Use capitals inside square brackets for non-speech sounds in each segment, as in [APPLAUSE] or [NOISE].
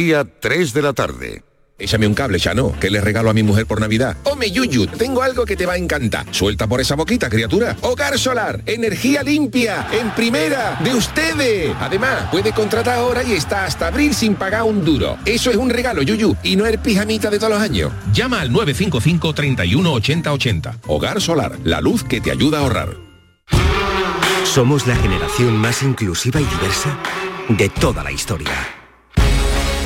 Día 3 de la tarde. Échame un cable, ya no. ¿Qué le regalo a mi mujer por Navidad? Home Yuyu, tengo algo que te va a encantar. Suelta por esa boquita, criatura. Hogar solar, energía limpia, en primera, de ustedes. Además, puede contratar ahora y está hasta abril sin pagar un duro. Eso es un regalo, Yuyu, y no es pijamita de todos los años. Llama al 955 31 80 80. Hogar solar, la luz que te ayuda a ahorrar. Somos la generación más inclusiva y diversa de toda la historia.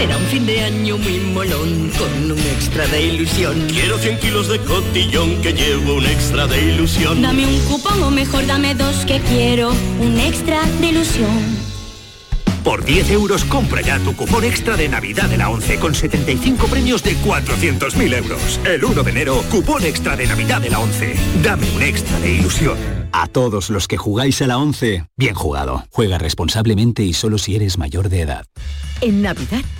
Será un fin de año muy molón con un extra de ilusión. Quiero 100 kilos de cotillón que llevo un extra de ilusión. Dame un cupón o mejor dame dos que quiero un extra de ilusión. Por 10 euros compra ya tu cupón extra de Navidad de la 11 con 75 premios de 400.000 euros. El 1 de enero, cupón extra de Navidad de la 11. Dame un extra de ilusión. A todos los que jugáis a la 11, bien jugado. Juega responsablemente y solo si eres mayor de edad. En Navidad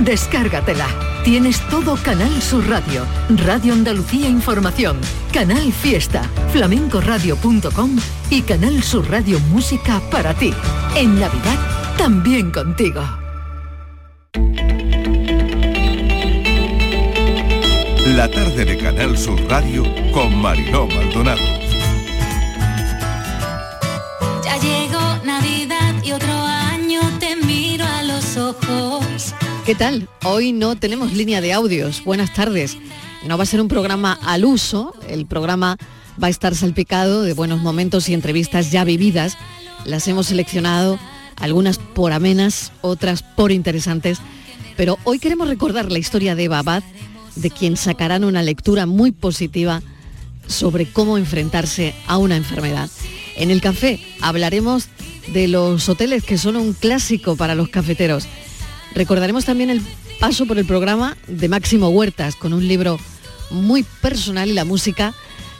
Descárgatela. Tienes todo Canal Sur Radio, Radio Andalucía Información, Canal Fiesta, flamencoradio.com y Canal Sur Radio Música para ti. En Navidad, también contigo. La tarde de Canal Sur Radio con Mariló Maldonado. ¿Qué tal? Hoy no tenemos línea de audios. Buenas tardes. No va a ser un programa al uso. El programa va a estar salpicado de buenos momentos y entrevistas ya vividas. Las hemos seleccionado, algunas por amenas, otras por interesantes. Pero hoy queremos recordar la historia de Eva Abad, de quien sacarán una lectura muy positiva sobre cómo enfrentarse a una enfermedad. En el café hablaremos de los hoteles que son un clásico para los cafeteros. Recordaremos también el paso por el programa de Máximo Huertas con un libro muy personal y la música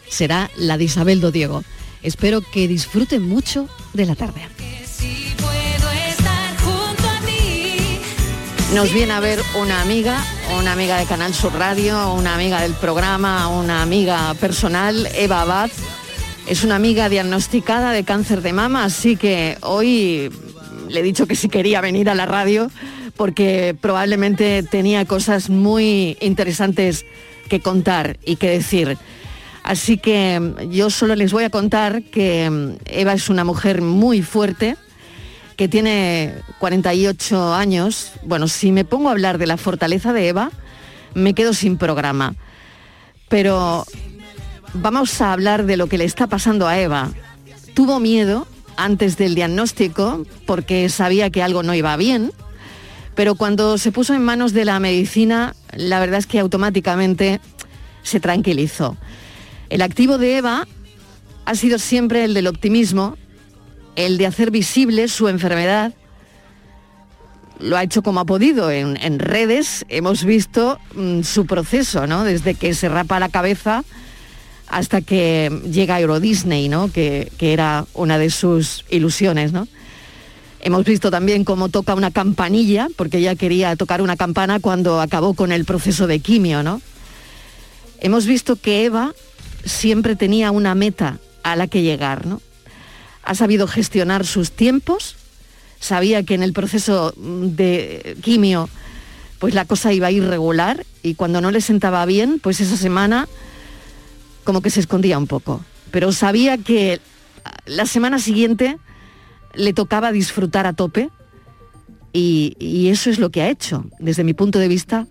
será la de Isabel Diego. Espero que disfruten mucho de la tarde. Nos viene a ver una amiga, una amiga de Canal Sur Radio, una amiga del programa, una amiga personal, Eva Abad. Es una amiga diagnosticada de cáncer de mama, así que hoy le he dicho que si quería venir a la radio porque probablemente tenía cosas muy interesantes que contar y que decir. Así que yo solo les voy a contar que Eva es una mujer muy fuerte, que tiene 48 años. Bueno, si me pongo a hablar de la fortaleza de Eva, me quedo sin programa. Pero vamos a hablar de lo que le está pasando a Eva. Tuvo miedo antes del diagnóstico porque sabía que algo no iba bien, pero cuando se puso en manos de la medicina, la verdad es que automáticamente se tranquilizó. El activo de Eva ha sido siempre el del optimismo, el de hacer visible su enfermedad. Lo ha hecho como ha podido. En, redes hemos visto mm, su proceso, ¿no? Desde que se rapa la cabeza hasta que llega a Euro Disney, ¿no? Que, que era una de sus ilusiones, ¿no? Hemos visto también cómo toca una campanilla, porque ella quería tocar una campana cuando acabó con el proceso de quimio, ¿no? Hemos visto que Eva siempre tenía una meta a la que llegar, ¿no? Ha sabido gestionar sus tiempos, sabía que en el proceso de quimio pues la cosa iba irregular y cuando no le sentaba bien, pues esa semana como que se escondía un poco. Pero sabía que la semana siguiente le tocaba disfrutar a tope y, y eso es lo que ha hecho. Desde mi punto de vista,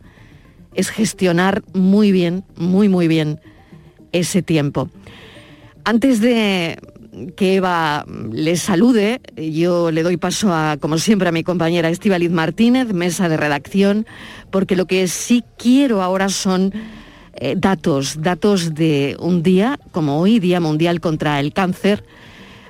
es gestionar muy bien, muy, muy bien ese tiempo. Antes de que Eva les salude, yo le doy paso a, como siempre, a mi compañera Estivaliz Martínez, mesa de redacción, porque lo que sí quiero ahora son eh, datos, datos de un día como hoy, Día Mundial contra el Cáncer.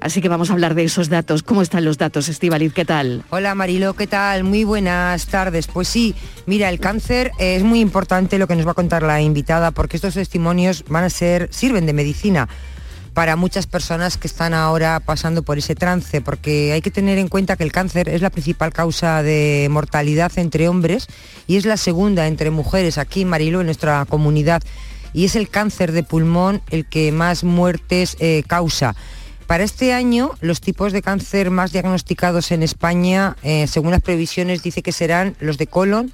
Así que vamos a hablar de esos datos. ¿Cómo están los datos, Estivaliz? ¿Qué tal? Hola Marilo, ¿qué tal? Muy buenas tardes. Pues sí, mira, el cáncer es muy importante lo que nos va a contar la invitada, porque estos testimonios van a ser, sirven de medicina para muchas personas que están ahora pasando por ese trance, porque hay que tener en cuenta que el cáncer es la principal causa de mortalidad entre hombres y es la segunda entre mujeres aquí Marilo, en nuestra comunidad, y es el cáncer de pulmón el que más muertes eh, causa. Para este año, los tipos de cáncer más diagnosticados en España, eh, según las previsiones, dice que serán los de colon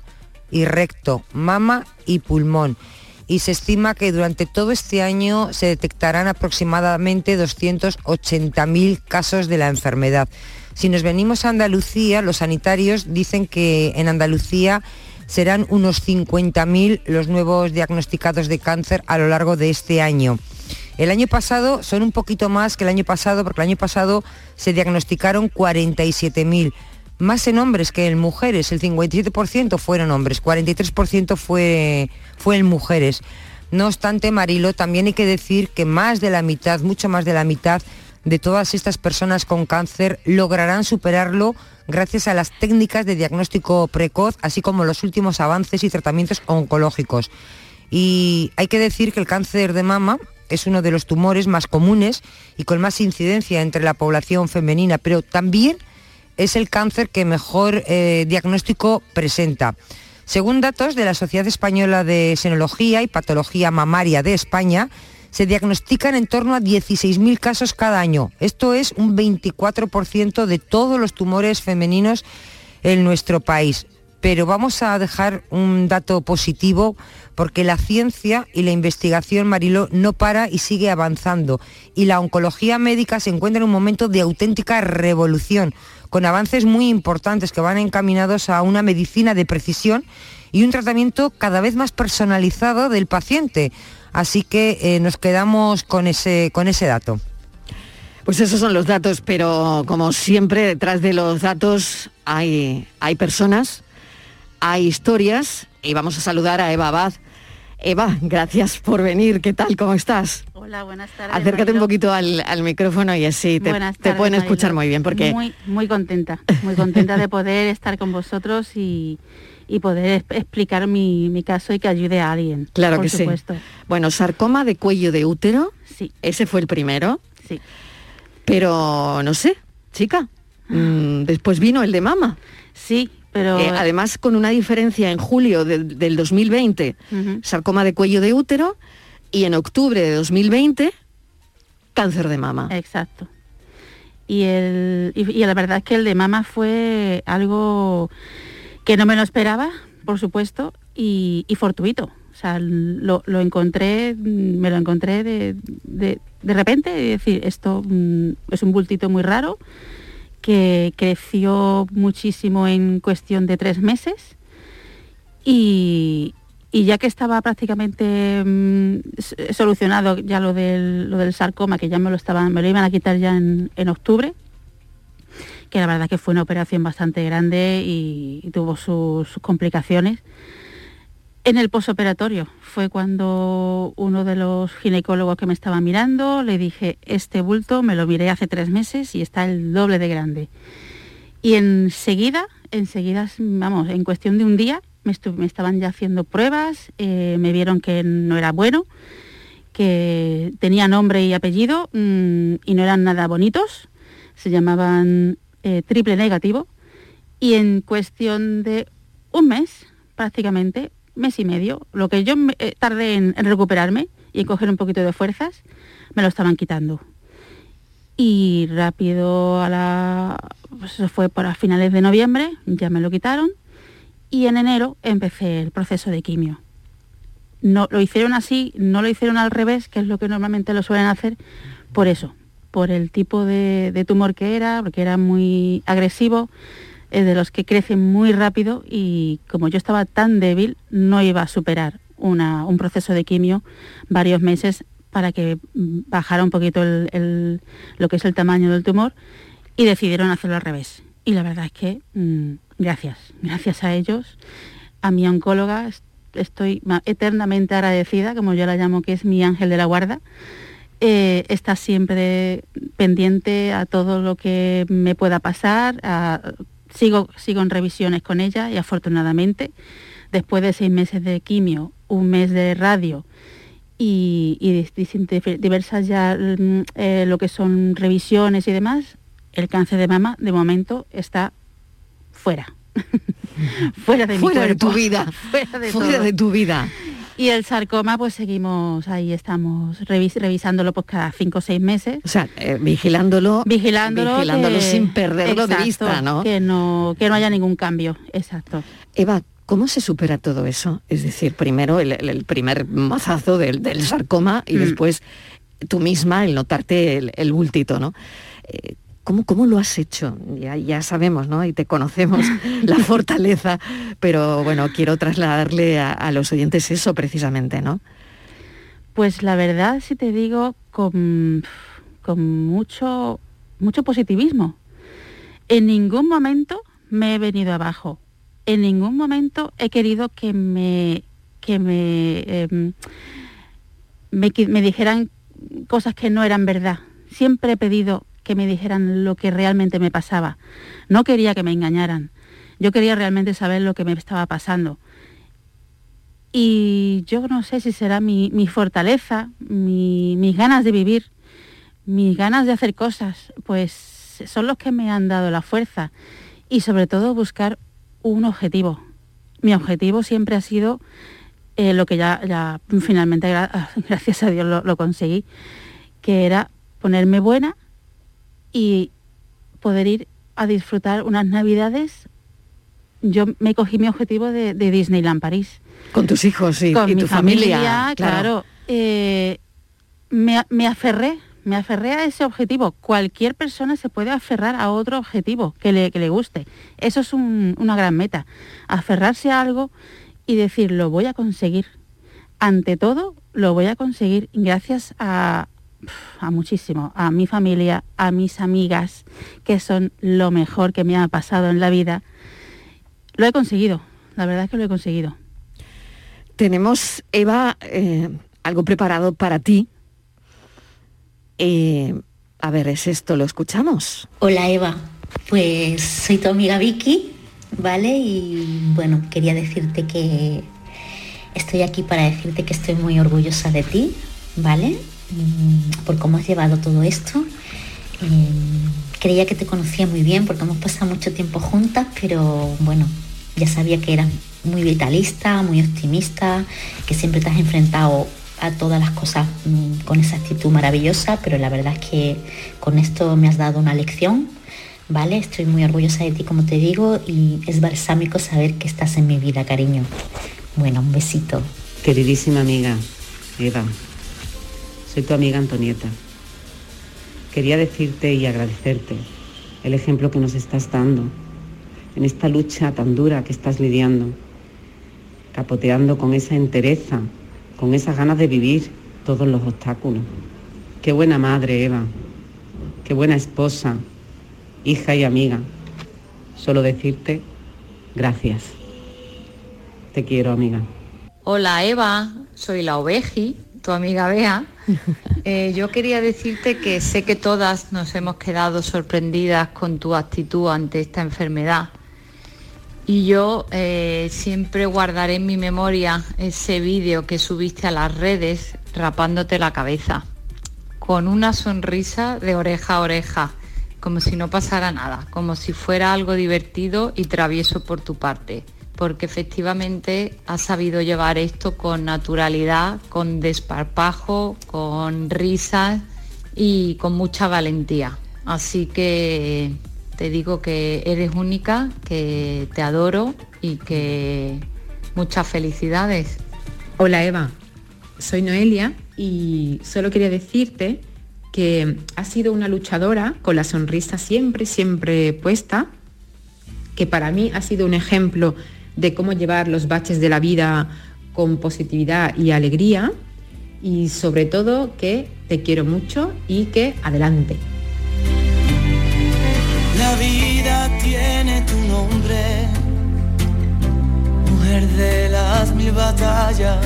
y recto, mama y pulmón y se estima que durante todo este año se detectarán aproximadamente 280.000 casos de la enfermedad. Si nos venimos a Andalucía, los sanitarios dicen que en Andalucía serán unos 50.000 los nuevos diagnosticados de cáncer a lo largo de este año. El año pasado son un poquito más que el año pasado, porque el año pasado se diagnosticaron 47.000 más en hombres que en mujeres. El 57% fueron hombres, 43% fue, fue en mujeres. No obstante, Marilo, también hay que decir que más de la mitad, mucho más de la mitad de todas estas personas con cáncer lograrán superarlo gracias a las técnicas de diagnóstico precoz, así como los últimos avances y tratamientos oncológicos. Y hay que decir que el cáncer de mama es uno de los tumores más comunes y con más incidencia entre la población femenina, pero también es el cáncer que mejor eh, diagnóstico presenta. Según datos de la Sociedad Española de Senología y Patología Mamaria de España, se diagnostican en torno a 16.000 casos cada año. Esto es un 24% de todos los tumores femeninos en nuestro país. Pero vamos a dejar un dato positivo porque la ciencia y la investigación, Marilo, no para y sigue avanzando. Y la oncología médica se encuentra en un momento de auténtica revolución con avances muy importantes que van encaminados a una medicina de precisión y un tratamiento cada vez más personalizado del paciente. Así que eh, nos quedamos con ese, con ese dato. Pues esos son los datos, pero como siempre detrás de los datos hay, hay personas, hay historias y vamos a saludar a Eva Abad. Eva, gracias por venir. ¿Qué tal? ¿Cómo estás? Hola, buenas tardes. Acércate un poquito al, micrófono y así te, te pueden escuchar muy bien. Porque... Muy, muy contenta, muy contenta de poder [LAUGHS] estar con vosotros y, poder explicar mi, caso y que ayude a alguien. Claro que sí. Bueno, sarcoma de cuello de útero. Sí. Ese fue el primero. Sí. Pero no sé, chica. Mm, después vino el de mama. Sí, pero... Eh, además, con una diferencia en julio del 2020, sarcoma de cuello de útero, y en octubre de 2020, cáncer de mama. Exacto. Y, el, y, la verdad es que el de mama fue algo que no me lo esperaba, por supuesto, y, fortuito. O sea, lo, encontré, me lo encontré de, de, de repente, es decir, esto mm, es un bultito muy raro que creció muchísimo en cuestión de tres meses y, ya que estaba prácticamente mm, solucionado ya lo del, lo del sarcoma, que ya me lo, estaban, me lo iban a quitar ya en, octubre, que la verdad que fue una operación bastante grande y, tuvo sus, complicaciones. En el posoperatorio fue cuando uno de los ginecólogos que me estaba mirando le dije, este bulto me lo miré hace tres meses y está el doble de grande. Y enseguida, enseguida, vamos, en cuestión de un día, me, estaban ya haciendo pruebas, eh, me vieron que no era bueno, que tenía nombre y apellido mm, y no eran nada bonitos, se llamaban eh, triple negativo y en cuestión de un mes, prácticamente, mes y medio, lo que yo eh, tardé en, recuperarme y en coger un poquito de fuerzas, me lo estaban quitando. Y rápido a la... Pues eso fue para finales de noviembre, ya me lo quitaron y en enero empecé el proceso de quimio. No, lo hicieron así, no lo hicieron al revés, que es lo que normalmente lo suelen hacer, por eso, por el tipo de, tumor que era, porque era muy agresivo, eh, de los que crecen muy rápido y como yo estaba tan débil, no iba a superar un proceso de quimio varios meses para que bajara un poquito lo que es el tamaño del tumor y decidieron hacerlo al revés. Y la verdad es que mm, gracias, gracias a ellos, a mi oncóloga estoy eternamente agradecida, como yo la llamo, que es mi ángel de la guarda. Eh, está siempre pendiente a todo lo que me pueda pasar. Sigo, sigo en revisiones con ella y afortunadamente, después de seis meses de quimio, un mes de radio y, diversas ya mm, eh, lo que son revisiones y demás, el cáncer de mama de momento está fuera. [LAUGHS] [LAUGHS] fuera de, fuera de tu vida. fuera de, tu vida. Y el sarcoma, pues seguimos ahí, estamos revisándolo pues cada cinco o seis meses. O sea, eh, vigilándolo, vigilándolo, vigilándolo sin perderlo de vista, ¿no? Que no que no haya ningún cambio, exacto. Eva, ¿Cómo se supera todo eso? Es decir, primero el, primer mazazo del, sarcoma y mm. después tú misma el notarte el, el bultito, ¿no? Eh, ¿Cómo, lo has hecho? Ya, sabemos, ¿no? Y te conocemos [LAUGHS] la fortaleza, pero bueno, quiero trasladarle a, los oyentes eso precisamente, ¿no? Pues la verdad, si te digo, con, con mucho, mucho positivismo. En ningún momento me he venido abajo. En ningún momento he querido que me, que me, em, me, me dijeran cosas que no eran verdad. Siempre he pedido que me dijeran lo que realmente me pasaba. No quería que me engañaran. Yo quería realmente saber lo que me estaba pasando. Y yo no sé si será mi, fortaleza, mis ganas de vivir, mis ganas de hacer cosas, pues son los que me han dado la fuerza. Y sobre todo buscar un objetivo. Mi objetivo siempre ha sido eh, lo que ya finalmente, [LAUGHS] gracias a Dios, lo conseguí, que era ponerme buena y poder ir a disfrutar unas navidades. Yo me cogí mi objetivo de, Disneyland París. Con tus hijos y, Con y tu familia. claro. Eh, me, aferré, me aferré a ese objetivo. Cualquier persona se puede aferrar a otro objetivo que le, que le guste. Eso es una gran meta. Aferrarse a algo y decir, lo voy a conseguir. Ante todo, lo voy a conseguir gracias a, a muchísimo, a mi familia, a mis amigas, que son lo mejor que me ha pasado en la vida. Lo he conseguido, la verdad es que lo he conseguido. Tenemos, Eva, eh, algo preparado para ti. Eh, a ver, es esto, lo escuchamos. Hola Eva, pues soy tu amiga Vicky, ¿vale? Y bueno, quería decirte que estoy aquí para decirte que estoy muy orgullosa de ti, ¿vale? Mm, por cómo has llevado todo esto. Eh, creía que te conocía muy bien porque hemos pasado mucho tiempo juntas, pero bueno, ya sabía que eras muy vitalista, muy optimista, que siempre te has enfrentado a todas las cosas mm, con esa actitud maravillosa, pero la verdad es que con esto me has dado una lección, ¿vale? Estoy muy orgullosa de ti, como te digo, y es balsámico saber que estás en mi vida, cariño. Bueno, un besito. Queridísima amiga, Eva, soy tu amiga Antonieta. Quería decirte y agradecerte el ejemplo que nos estás dando en esta lucha tan dura que estás lidiando, capoteando con esa entereza, con esas ganas de vivir todos los obstáculos. Qué buena madre, Eva. Qué buena esposa, hija y amiga. Solo decirte gracias. Te quiero, amiga. Hola, Eva. Soy la oveji tu amiga Bea, [LAUGHS] eh, yo quería decirte que sé que todas nos hemos quedado sorprendidas con tu actitud ante esta enfermedad. Y yo eh, siempre guardaré en mi memoria ese vídeo que subiste a las redes rapándote la cabeza, con una sonrisa de oreja a oreja, como si no pasara nada, como si fuera algo divertido y travieso por tu parte porque efectivamente ha sabido llevar esto con naturalidad, con desparpajo, con risas y con mucha valentía. Así que te digo que eres única, que te adoro y que muchas felicidades. Hola Eva, soy Noelia y solo quería decirte que has sido una luchadora con la sonrisa siempre, siempre puesta, que para mí ha sido un ejemplo de cómo llevar los baches de la vida con positividad y alegría y sobre todo que te quiero mucho y que adelante. La vida tiene tu nombre, mujer de las mil batallas,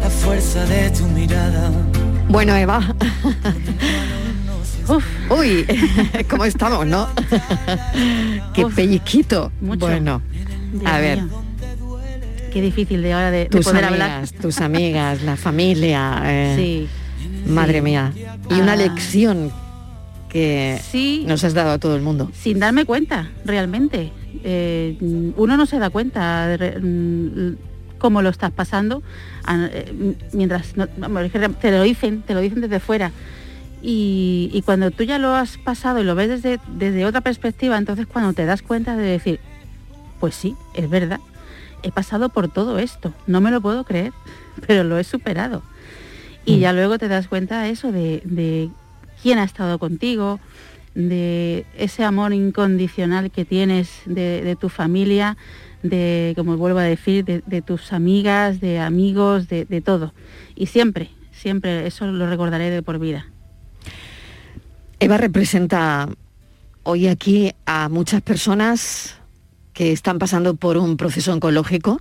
la fuerza de tu mirada. Bueno, Eva. [LAUGHS] Uy, [LAUGHS] ¿cómo estamos, no? Qué pellizquito. Bueno, a ver. Qué difícil de ahora de, poder amigas, hablar. tus amigas, la familia. eh, Sí. Madre sí. mía. Y una Ah. lección que Sí. nos has dado a todo el mundo. sin darme cuenta, realmente. Eh, uno no se da cuenta de mm, cómo lo estás pasando a- eh, mientras no- te lo dicen, te lo dicen desde fuera. Y, y cuando tú ya lo has pasado y lo ves desde, desde otra perspectiva, entonces cuando te das cuenta de decir, pues sí, es verdad, he pasado por todo esto, no me lo puedo creer, pero lo he superado. Y ya luego te das cuenta de eso, de, de quién ha estado contigo, de ese amor incondicional que tienes de, de tu familia, de, como vuelvo a decir, de, de tus amigas, de amigos, de, de todo. Y siempre, siempre eso lo recordaré de por vida. Eva representa hoy aquí a muchas personas que están pasando por un proceso oncológico.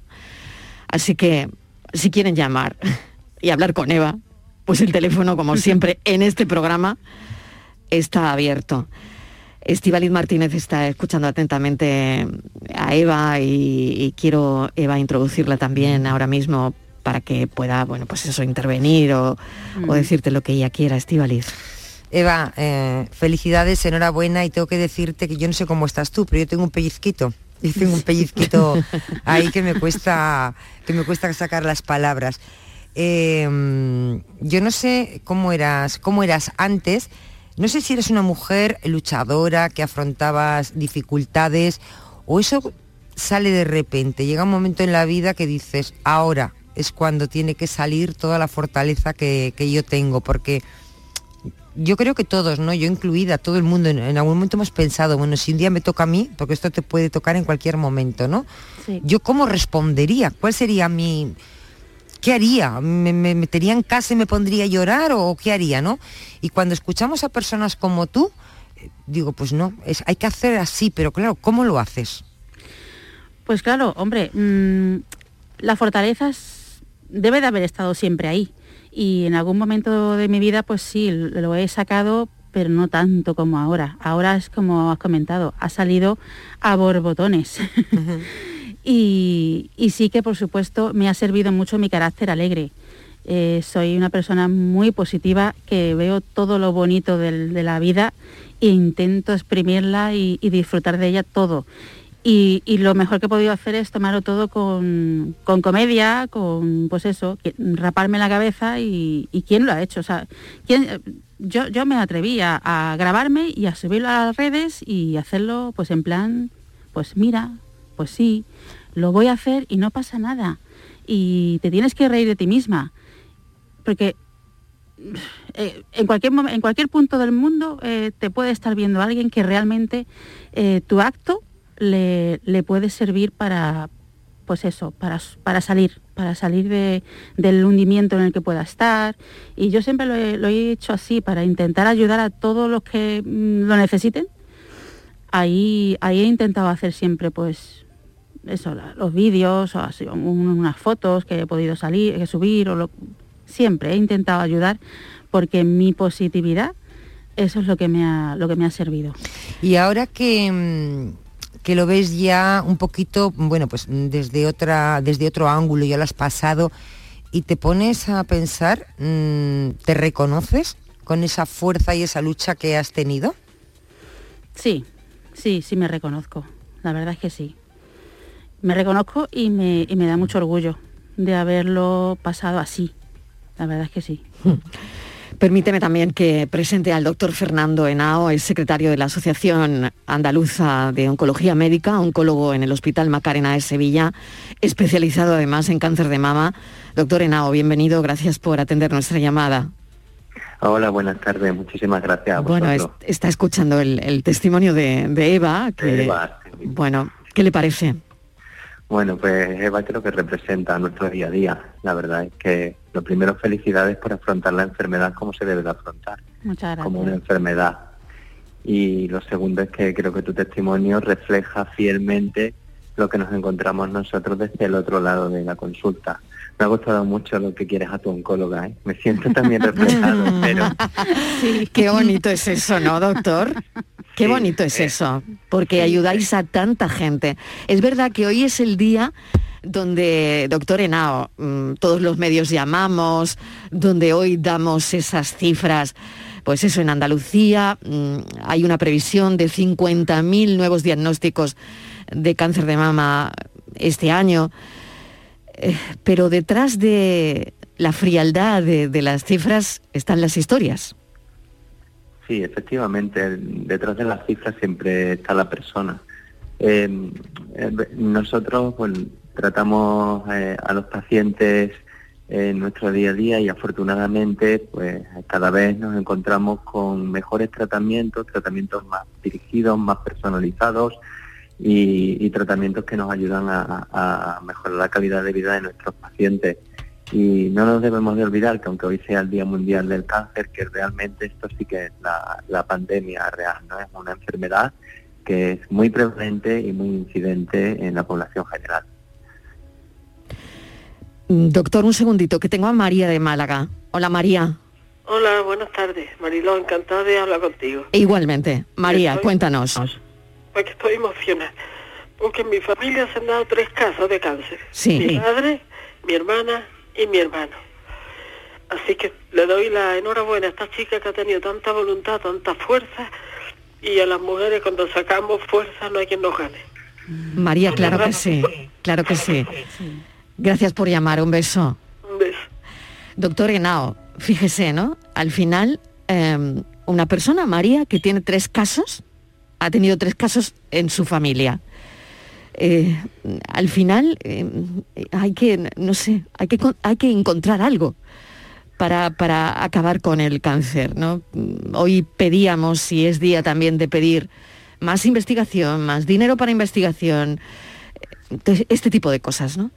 Así que si quieren llamar [LAUGHS] y hablar con Eva, pues el teléfono, como [LAUGHS] siempre, en este programa está abierto. Estivaliz Martínez está escuchando atentamente a Eva y, y quiero, Eva, introducirla también ahora mismo para que pueda, bueno, pues eso, intervenir o, o decirte lo que ella quiera, Estivaliz. Eva, eh, felicidades, enhorabuena y tengo que decirte que yo no sé cómo estás tú, pero yo tengo un pellizquito. Tengo un pellizquito ahí que me cuesta que me cuesta sacar las palabras. Eh, yo no sé cómo eras, cómo eras antes. No sé si eres una mujer luchadora que afrontabas dificultades o eso sale de repente. Llega un momento en la vida que dices, ahora es cuando tiene que salir toda la fortaleza que yo tengo, porque yo creo que todos, ¿no? Yo incluida, todo el mundo, en, en algún momento hemos pensado, bueno, si un día me toca a mí, porque esto te puede tocar en cualquier momento, ¿no? Sí. Yo cómo respondería, cuál sería mi... ¿Qué haría? ¿Me, me metería en casa y me pondría a llorar o qué haría, no? Y cuando escuchamos a personas como tú, eh, digo, pues no, es, hay que hacer así, pero claro, ¿cómo lo haces? Pues claro, hombre, mm, la fortaleza debe de haber estado siempre ahí. Y en algún momento de mi vida, pues sí, lo he sacado, pero no tanto como ahora. Ahora es como has comentado, ha salido a borbotones. [LAUGHS] y, y sí que, por supuesto, me ha servido mucho mi carácter alegre. Eh, soy una persona muy positiva que veo todo lo bonito del- de la vida e intento exprimirla y, y disfrutar de ella todo. Y, lo mejor que he podido hacer es tomarlo todo con, con comedia, con pues eso, raparme la cabeza y, y quién lo ha hecho. O sea, ¿quién- yo, yo me atreví a, grabarme y a subirlo a las redes y hacerlo pues en plan, pues mira, pues sí, lo voy a hacer y no pasa nada. Y te tienes que reír de ti misma. Porque eh, en, cualquier, en cualquier punto del mundo eh, te puede estar viendo alguien que realmente eh, tu acto le, le puede servir para, pues eso, para, para salir, para salir de- del hundimiento en el que pueda estar. Y yo siempre lo he, lo he hecho así, para intentar ayudar a todos los que mm, lo necesiten. Ahí, ahí he intentado hacer siempre, pues, eso, los vídeos, unas fotos que he podido salir, que subir, o lo- siempre he intentado ayudar, porque mi positividad, eso es lo que me ha, lo que me ha servido. Y ahora que, mm, que lo ves ya un poquito, bueno, pues desde otra, desde otro ángulo, ya lo has pasado, y te pones a pensar, mm, ¿te reconoces con esa fuerza y esa lucha que has tenido? Sí, sí, sí me reconozco. La verdad es que sí. Me reconozco y me, y me da mucho orgullo de haberlo pasado así. La verdad es que sí. [LAUGHS] Permíteme también que presente al doctor Fernando Henao, es secretario de la Asociación Andaluza de Oncología Médica, oncólogo en el Hospital Macarena de Sevilla, especializado además en cáncer de mama. Doctor Henao, bienvenido, gracias por atender nuestra llamada. Hola, buenas tardes, muchísimas gracias. A bueno, es- está escuchando el, el testimonio de, de Eva, que, Eva, bueno, ¿qué le parece? Bueno, pues Eva creo que representa nuestro día a día. La verdad es que lo primero, felicidades por afrontar la enfermedad como se debe de afrontar, Muchas como una enfermedad. Y lo segundo es que creo que tu testimonio refleja fielmente lo que nos encontramos nosotros desde el otro lado de la consulta. Me ha gustado mucho lo que quieres a tu oncóloga, ¿eh? Me siento también reflejado, [LAUGHS] pero Qué bonito es eso, ¿no, doctor? Qué bonito es eso, porque ayudáis a tanta gente. Es verdad que hoy es el día donde, doctor Henao, mm, todos los medios llamamos, donde hoy damos esas cifras. Pues eso, en Andalucía mm, hay una previsión de 50.000 nuevos diagnósticos de cáncer de mama este año. Eh, pero detrás de la frialdad de, las cifras están las historias. Sí, efectivamente, detrás de las cifras siempre está la persona. Eh, eh, nosotros pues, tratamos eh, a los pacientes en nuestro día a día y afortunadamente pues cada vez nos encontramos con mejores tratamientos, tratamientos más dirigidos, más personalizados y, y tratamientos que nos ayudan a, a mejorar la calidad de vida de nuestros pacientes. Y no nos debemos de olvidar que aunque hoy sea el Día Mundial del Cáncer, que realmente esto sí que es la, la pandemia real, ¿no? Es una enfermedad que es muy prevalente y muy incidente en la población general. Doctor, un segundito, que tengo a María de Málaga. Hola María. Hola, buenas tardes. Mariló, encantada de hablar contigo. E igualmente, María, Estoy- cuéntanos. Porque estoy emocionada. Porque en mi familia se han dado tres casos de cáncer. Sí. Mi madre, mi hermana y mi hermano. Así que le doy la enhorabuena a esta chica que ha tenido tanta voluntad, tanta fuerza. Y a las mujeres cuando sacamos fuerza no hay quien nos gane. María, claro que sí, claro que sí. Gracias por llamar, un beso. Un beso. Doctor Henao, fíjese, ¿no? Al final, eh, una persona, María, que tiene tres casos, ha tenido tres casos en su familia. Eh, al final eh, hay que, no sé, hay que, hay que encontrar algo para, para acabar con el cáncer, ¿no? Hoy pedíamos, y es día también de pedir más investigación, más dinero para investigación, eh, este tipo de cosas, ¿no?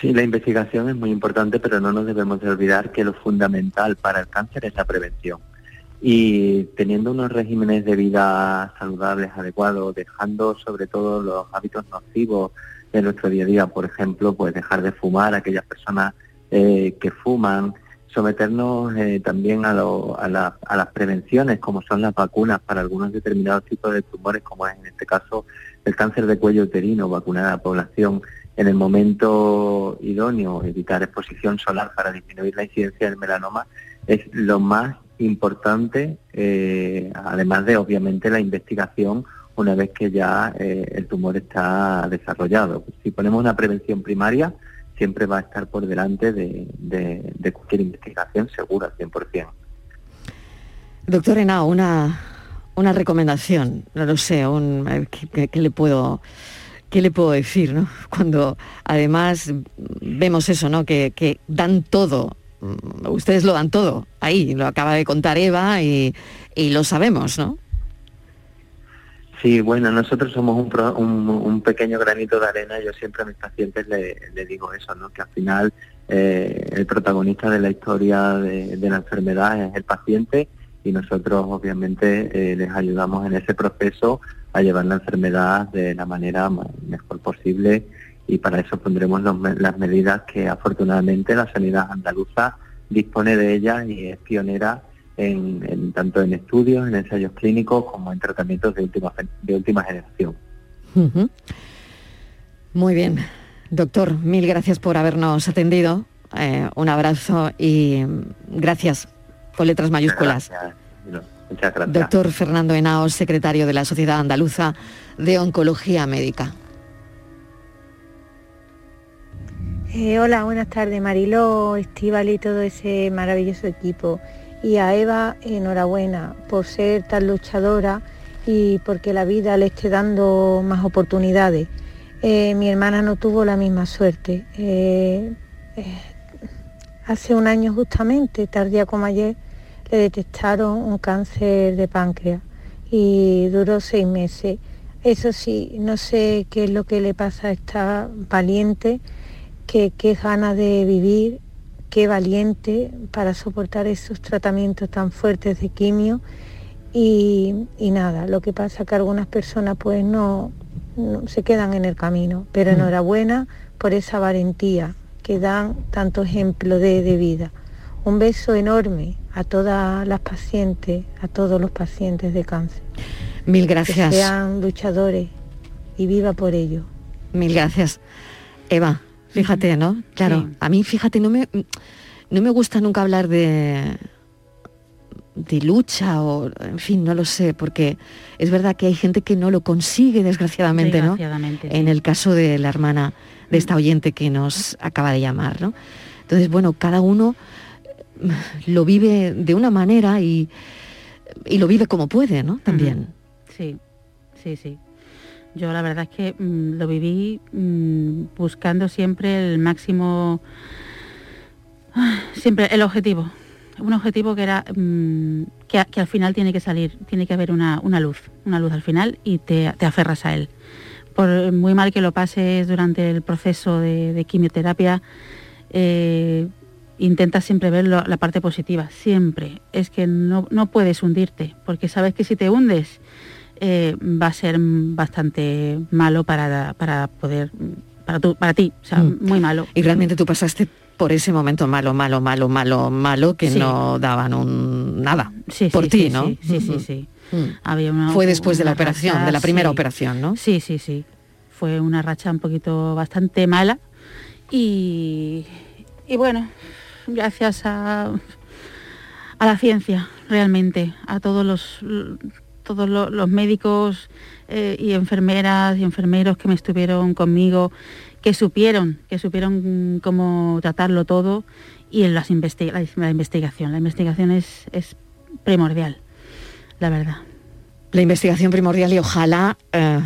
Sí, la investigación es muy importante, pero no nos debemos de olvidar que lo fundamental para el cáncer es la prevención. Y teniendo unos regímenes de vida saludables, adecuados, dejando sobre todo los hábitos nocivos de nuestro día a día, por ejemplo, pues dejar de fumar, aquellas personas eh, que fuman, someternos eh, también a, lo- a, la- a las prevenciones, como son las vacunas para algunos determinados tipos de tumores, como es en este caso el cáncer de cuello uterino, vacunar a la población en el momento idóneo, evitar exposición solar para disminuir la incidencia del melanoma, es lo más importante, eh, además de obviamente la investigación una vez que ya eh, el tumor está desarrollado. Si ponemos una prevención primaria, siempre va a estar por delante de, cualquier investigación segura, 100%. Doctor Henao, una, una recomendación, no lo sé, un, ¿qué, qué- le puedo, qué le puedo decir? ¿no? Cuando además vemos eso, ¿no? que, dan todo, ustedes lo dan todo, ahí, lo acaba de contar Eva y, y lo sabemos, ¿no? Sí, bueno, nosotros somos un, pro- un, pequeño granito de arena. Yo siempre a mis pacientes le, digo eso, ¿no? Que al final eh, el protagonista de la historia de, la enfermedad es el paciente y nosotros obviamente eh, les ayudamos en ese proceso a llevar la enfermedad de la manera ma- mejor posible y para eso pondremos los las medidas que afortunadamente la sanidad andaluza dispone de ellas y es pionera en, en tanto en estudios, en ensayos clínicos como en tratamientos de última, de última generación. Muy bien. Doctor, mil gracias por habernos atendido. Eh, un abrazo y gracias con letras mayúsculas. Gracias, no, Muchas gracias. Doctor Fernando Henao, secretario de la Sociedad Andaluza de Oncología Médica. Eh, hola, buenas tardes, Mariló, Estival y todo ese maravilloso equipo. Y a Eva, enhorabuena por ser tan luchadora y porque la vida le esté dando más oportunidades. Eh, mi hermana no tuvo la misma suerte. Eh, hace un año justamente, tardía como ayer, le detectaron un cáncer de páncreas y duró seis meses. Eso sí, no sé qué es lo que le pasa a esta valiente, que qué ganas de vivir, qué valiente para soportar esos tratamientos tan fuertes de quimio. Y, y nada, lo que pasa que algunas personas pues no, no- se quedan en el camino, pero Mm. enhorabuena por esa valentía que dan tanto ejemplo de, de vida. Un beso enorme a todas las pacientes, a todos los pacientes de cáncer. Mil Que gracias. sean luchadores y viva por ello. Mil gracias. Eva, fíjate, ¿no? Claro, a mí, fíjate, no me, no me gusta nunca hablar de, de lucha o, en fin, no lo sé, porque es verdad que hay gente que no lo consigue, desgraciadamente, ¿no? Desgraciadamente, En el caso de la hermana de esta oyente que nos acaba de llamar, ¿no? Entonces, bueno, cada uno mm, lo vive de una manera y, y lo vive como puede, ¿no? También. Sí, sí, sí. Yo la verdad es que mm, lo viví mm, buscando siempre el máximo, ah, siempre el objetivo. Un objetivo que era mm, que, al final tiene que salir, tiene que haber una, luz, una luz al final y te, aferras a él. Por muy mal que lo pases durante el proceso de, quimioterapia, eh, intenta siempre ver la parte positiva, siempre. Es que no, no puedes hundirte, porque sabes que si te hundes eh, va a ser bastante malo para, para poder, para, tu- para ti, o sea, Mm. muy malo. Y realmente tú pasaste por ese momento malo, malo, malo, malo, malo, que Sí. no daban un nada Sí, por sí, ti, ¿no? sí, sí, sí. Mm. Había una- Fue después de la operación, de la primera operación, ¿no? Sí, sí, sí. Fue una racha un poquito bastante mala y, y bueno, gracias a, a la ciencia, realmente, a todos los todos lo- los, médicos eh, y enfermeras y enfermeros que me estuvieron conmigo, que supieron, que supieron cómo tratarlo todo y en las investi- la, la investigación. La investigación es, es primordial, la verdad. La investigación primordial y ojalá eh,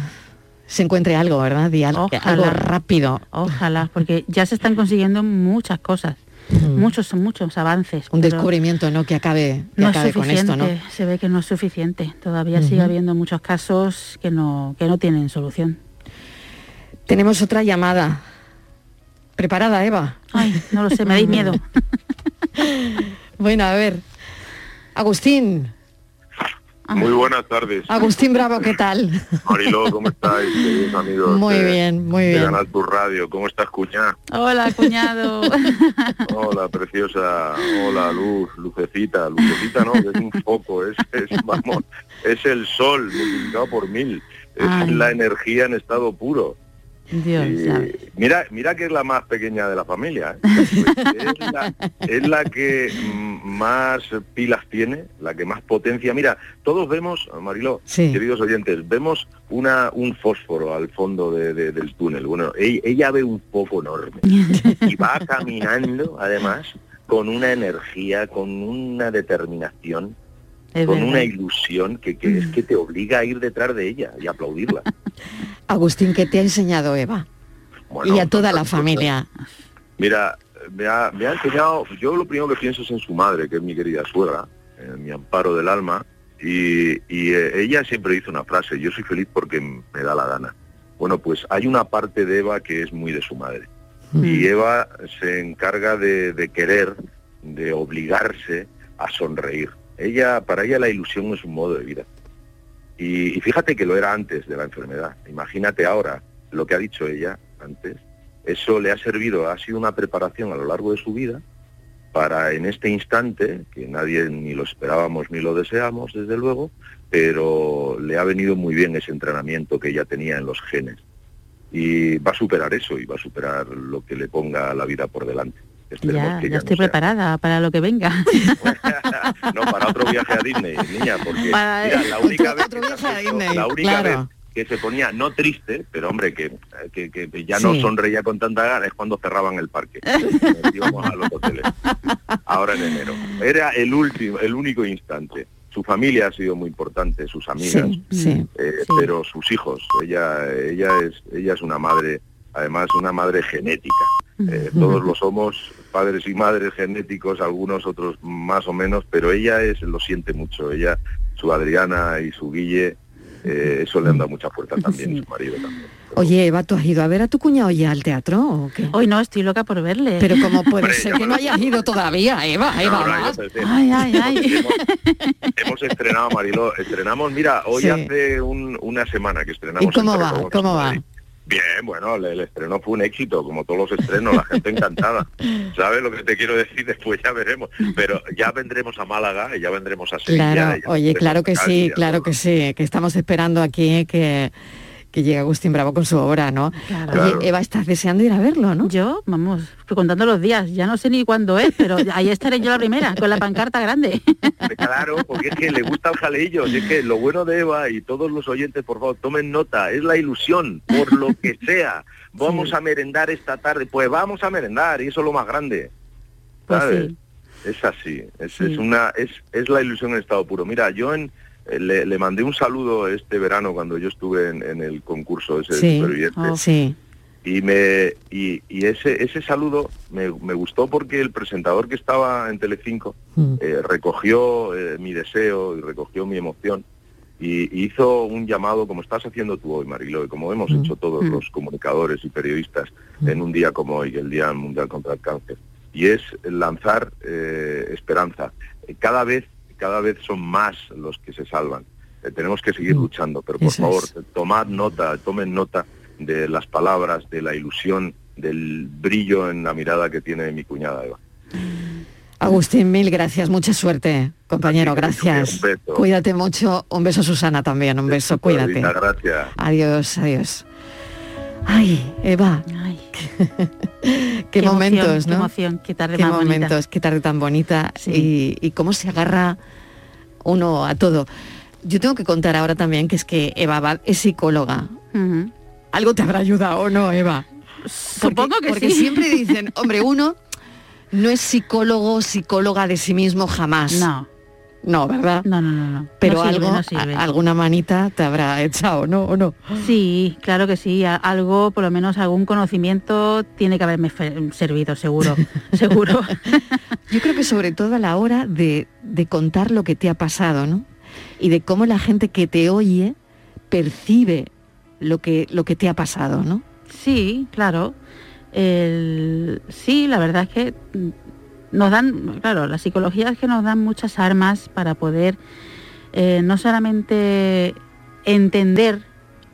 se encuentre algo, ¿verdad? Ojalá. algo rápido. Ojalá, porque ya se están consiguiendo muchas cosas, muchos, muchos avances. Un descubrimiento, ¿no? Que acabe, que no es con esto, ¿no? se ve que no es suficiente. Todavía sigue habiendo muchos casos que no, que no tienen solución. Tenemos otra llamada. ¿Preparada, Eva? Ay, no lo sé, me dais miedo. [LAUGHS] bueno, a ver. Agustín, Muy buenas tardes. Agustín Bravo, ¿qué tal? Mariló, ¿cómo estáis, [LAUGHS] queridos amigos? Muy de- bien, muy de bien. Canal Sur Radio. ¿Cómo estás, cuñá? Hola, cuñado. [LAUGHS] Hola, preciosa. Hola, Luz, Lucecita. Lucecita no, que es un foco, es, es, vamos, es el sol multiplicado por mil. Es Ay. la energía en estado puro. Dios, Y ya. mira, mira que es la más pequeña de la familia. ¿eh? Es, la, es la que más pilas tiene, la que más potencia. Mira, todos vemos, Mariló, Sí. queridos oyentes, vemos una un fósforo al fondo de- de- del túnel. Bueno, e- ella ve un foco enorme y va [LAUGHS] caminando, además, con una energía, con una determinación, Es con verdad. una ilusión que, que es que te obliga a ir detrás de ella y aplaudirla. [LAUGHS] Agustín, ¿qué te ha enseñado Eva? Bueno, y a toda la familia. Mira, me ha, me ha enseñado, yo lo primero que pienso es en su madre, que es mi querida suegra, en mi amparo del alma, y, y, eh, ella siempre dice una frase, yo soy feliz porque me da la gana. Bueno, pues hay una parte de Eva que es muy de su madre. Y Eva se encarga de, de querer, de obligarse a sonreír. Ella, para ella la ilusión es un modo de vida. Y, y fíjate que lo era antes de la enfermedad. Imagínate ahora lo que ha dicho ella antes. Eso le ha servido, ha sido una preparación a lo largo de su vida para en este instante, que nadie ni lo esperábamos ni lo deseamos, desde luego, pero le ha venido muy bien ese entrenamiento que ella tenía en los genes. Y va a superar eso y va a superar lo que le ponga la vida por delante. Ya, no estoy sea- preparada para lo que venga. [LAUGHS] No, para otro viaje a Disney, niña, porque Para- mira, la [LAUGHS] única vez la única claro. que se ponía, no triste, pero hombre, que, que, que ya no sonreía con tanta gana, es cuando cerraban el parque. [LAUGHS] Íbamos a los hoteles. Ahora en enero. Era el último, el único instante. Su familia ha sido muy importante, sus amigas, Sí, sí. eh, pero sus hijos. Ella, ella es, ella es una madre, además una madre genética. Eh, todos lo somos, padres y madres genéticos, algunos otros más o menos, pero ella es, lo siente mucho. Ella, su Adriana y su Guille, eh, eso le han dado mucha fuerza también, y su marido también. Oye, Eva, ¿tú has ido a ver a tu cuñado ya al teatro o qué? Hoy no, estoy loca por verle. Pero ¿cómo puede Hombre, ser que no hayas ido todavía, Eva? Eva, vas. Ay, ay, ay. Hemos estrenado, Mariló, estrenamos, mira, hoy Sí. hace un- una semana que estrenamos. ¿Y cómo va? ¿Cómo va? Madrid. Bien, bueno, el, estreno fue un éxito, como todos los estrenos, la gente encantada. [LAUGHS] ¿Sabes lo que te quiero decir? Después ya veremos. Pero ya vendremos a Málaga y ya vendremos a Sevilla. Claro, oye, claro que sí, claro todo. que sí, que estamos esperando aquí que, que llegue Agustín Bravo con su obra, ¿no? Claro. Oye. Eva, estás deseando ir a verlo, ¿no? Yo, vamos, contando los días, ya no sé ni cuándo es, pero ahí estaré yo la primera, con la pancarta grande. Claro, porque es que le gusta el jaleillo. Y es que lo bueno de Eva y todos los oyentes, por favor, tomen nota. Es la ilusión, por lo que sea. Vamos a merendar esta tarde. Pues vamos a merendar y eso es lo más grande. Pues ¿sabes? sí. Es así. Es, Sí. es una es, es la ilusión en estado puro. Mira, yo en, le, le mandé un saludo este verano cuando yo estuve en, en el concurso ese de Sí, supervivientes Oh. sí. y me y, y ese ese saludo me, me gustó porque el presentador que estaba en Telecinco Mm. eh, recogió eh, mi deseo y recogió mi emoción y, y hizo un llamado como estás haciendo tú hoy Marilo y como hemos Mm, hecho todos mm. los comunicadores y periodistas en un día como hoy el Día Mundial contra el Cáncer y es lanzar eh, esperanza Eh, cada vez cada vez son más los que se salvan Eh, tenemos que seguir luchando pero por Eso favor es. tomad nota tomen nota de las palabras, de la ilusión, del brillo en la mirada que tiene mi cuñada Eva. Agustín, mil gracias, mucha suerte, compañero, gracias. un beso. Cuídate mucho, un beso a Susana también, un beso, cuídate. Muchas gracias. Adiós, adiós. Ay, Eva, Ay, [LAUGHS] qué, qué emoción, momentos, qué ¿no? emoción, qué tarde qué más bonita. momentos, qué tarde tan bonita y, y cómo se agarra uno a todo. Yo tengo que contar ahora también que es que Eva Abad es psicóloga. ¿Algo te habrá ayudado o no, Eva? Supongo que porque sí. siempre dicen, hombre, uno no es psicólogo, psicóloga de sí mismo jamás. No. No, ¿verdad? No, no, no, no. Pero No sirve, algo, no sirve. a- alguna manita te habrá echado, ¿no? ¿O no? Sí, claro que sí, a- algo, por lo menos algún conocimiento tiene que haberme servido, seguro, [LAUGHS] seguro. Yo creo que sobre todo a la hora de, de contar lo que te ha pasado, ¿no? Y de cómo la gente que te oye percibe lo que, lo que te ha pasado, ¿no? Sí, claro. El- sí, la verdad es que nos dan, claro, la psicología es que nos dan muchas armas para poder eh, no solamente entender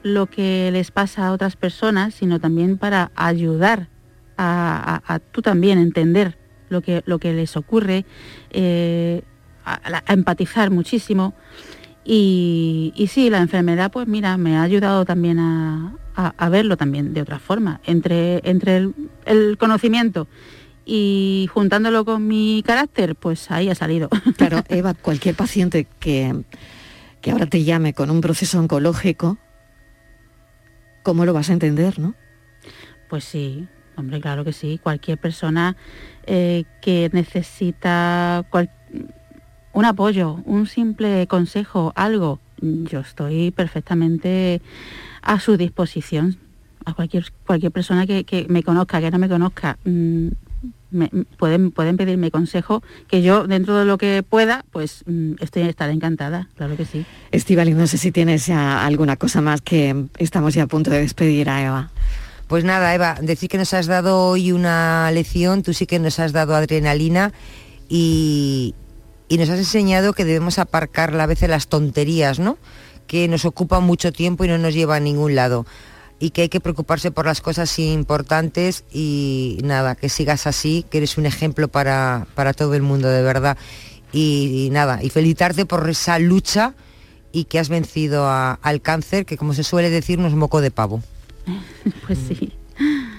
lo que les pasa a otras personas, sino también para ayudar a, tú también entender lo que, lo que les ocurre, eh, a, empatizar muchísimo. Y, sí, la enfermedad, pues mira, me ha ayudado también a, verlo también de otra forma. Entre, entre el conocimiento y juntándolo con mi carácter, pues ahí ha salido. [LAUGHS] Claro, Eva, cualquier paciente que, que ahora te llame con un proceso oncológico, ¿cómo lo vas a entender, no? Pues sí, hombre, claro que sí. Cualquier persona eh, que necesita cual- un apoyo, un simple consejo, algo, yo estoy perfectamente a su disposición. A cualquier, cualquier persona que, que me conozca, que no me conozca, mm, me- pueden, pueden pedirme consejo, que yo, dentro de lo que pueda, pues mm, estoy, estaré encantada, claro que sí. Estivali, no sé si tienes ya alguna cosa más que estamos ya a punto de despedir a Eva. Pues nada, Eva, decir que nos has dado hoy una lección, tú sí que nos has dado adrenalina y, y nos has enseñado que debemos aparcar a veces las tonterías, ¿no? Que nos ocupan mucho tiempo y no nos lleva a ningún lado. Y que hay que preocuparse por las cosas importantes y nada, que sigas así, que eres un ejemplo para, para todo el mundo, de verdad. Y, y nada, y felicitarte por esa lucha y que has vencido a- al cáncer, que como se suele decir, no es moco de pavo. [LAUGHS] Pues sí.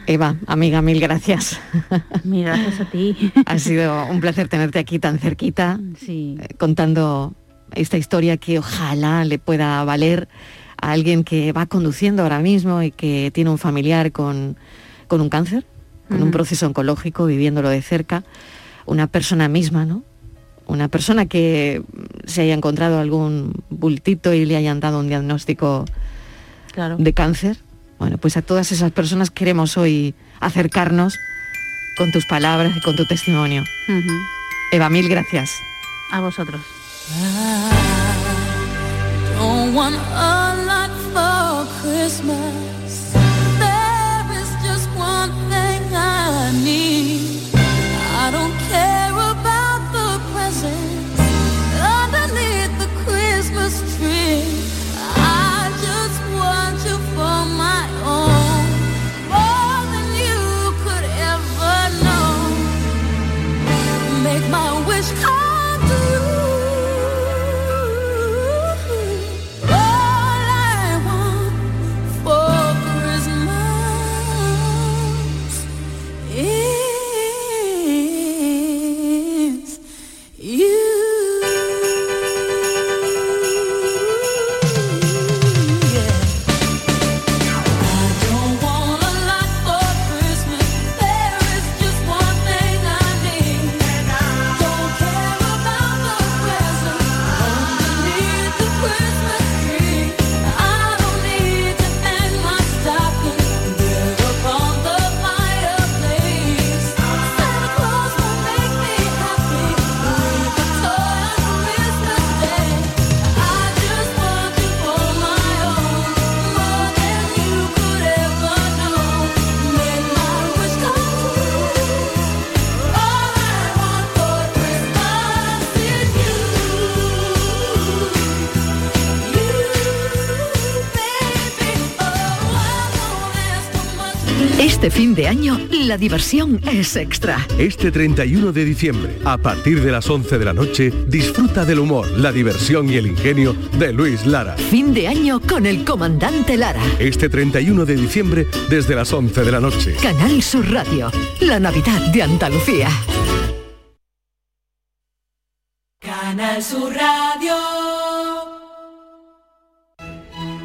Eva, amiga, mil gracias. [LAUGHS] Mil gracias a ti. [LAUGHS] Ha sido un placer tenerte aquí tan cerquita, Sí. eh, contando esta historia que ojalá le pueda valer a alguien que va conduciendo ahora mismo y que tiene un familiar con, con un cáncer, con un proceso oncológico, viviéndolo de cerca, una persona misma, ¿no? Una persona que se haya encontrado algún bultito y le hayan dado un diagnóstico Claro. de cáncer. Bueno, pues a todas esas personas queremos hoy acercarnos con tus palabras y con tu testimonio. Eva, mil gracias. A vosotros. Don't want a lot for Christmas. Fin de año, la diversión es extra. Este 31 de diciembre, a partir de las 11 de la noche, disfruta del humor, la diversión y el ingenio de Luis Lara. Fin de año con el comandante Lara. Este 31 de diciembre, desde las 11 de la noche. Canal Sur Radio, la Navidad de Andalucía. Canal Sur Radio.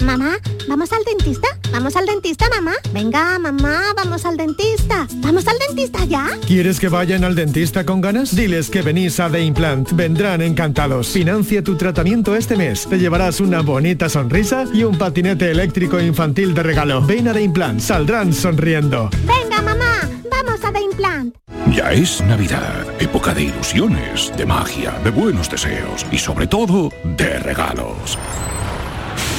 Mamá, ¿vamos al dentista? ¿Vamos al dentista, mamá? Venga, mamá, vamos al dentista. ¿Vamos al dentista ya? ¿Quieres que vayan al dentista con ganas? Diles que venís a The Implant. Vendrán encantados. Financia tu tratamiento este mes. Te llevarás una bonita sonrisa y un patinete eléctrico infantil de regalo. Ven a The Implant. Saldrán sonriendo. Venga, mamá, vamos a The Implant. Ya es Navidad, época de ilusiones, de magia, de buenos deseos y sobre todo de regalos.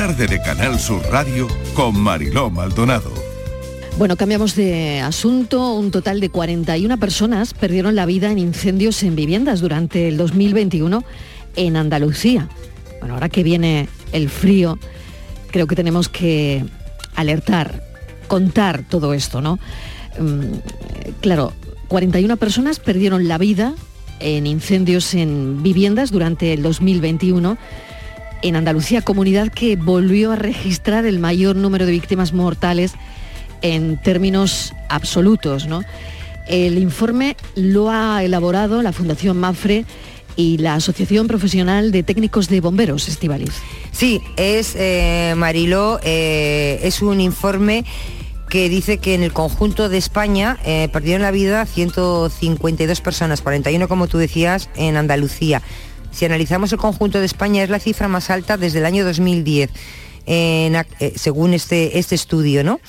Tarde de Canal Sur Radio con Mariló Maldonado. Bueno, cambiamos de asunto. Un total de 41 personas perdieron la vida en incendios en viviendas durante el 2021 en Andalucía. Bueno, ahora que viene el frío, creo que tenemos que alertar, contar todo esto, ¿no? Mm, claro, 41 personas perdieron la vida en incendios en viviendas durante el 2021 en Andalucía, comunidad que volvió a registrar el mayor número de víctimas mortales en términos absolutos. El informe lo ha elaborado la Fundación Mafre y la Asociación Profesional de Técnicos de Bomberos, Estivalis. Sí, es eh, Mariló, eh, es un informe que dice que en el conjunto de España eh, perdieron la vida 152 personas, 41 como tú decías en Andalucía. Si analizamos el conjunto de España es la cifra más alta desde el año 2010, en ac- eh, según este, este estudio, ¿no?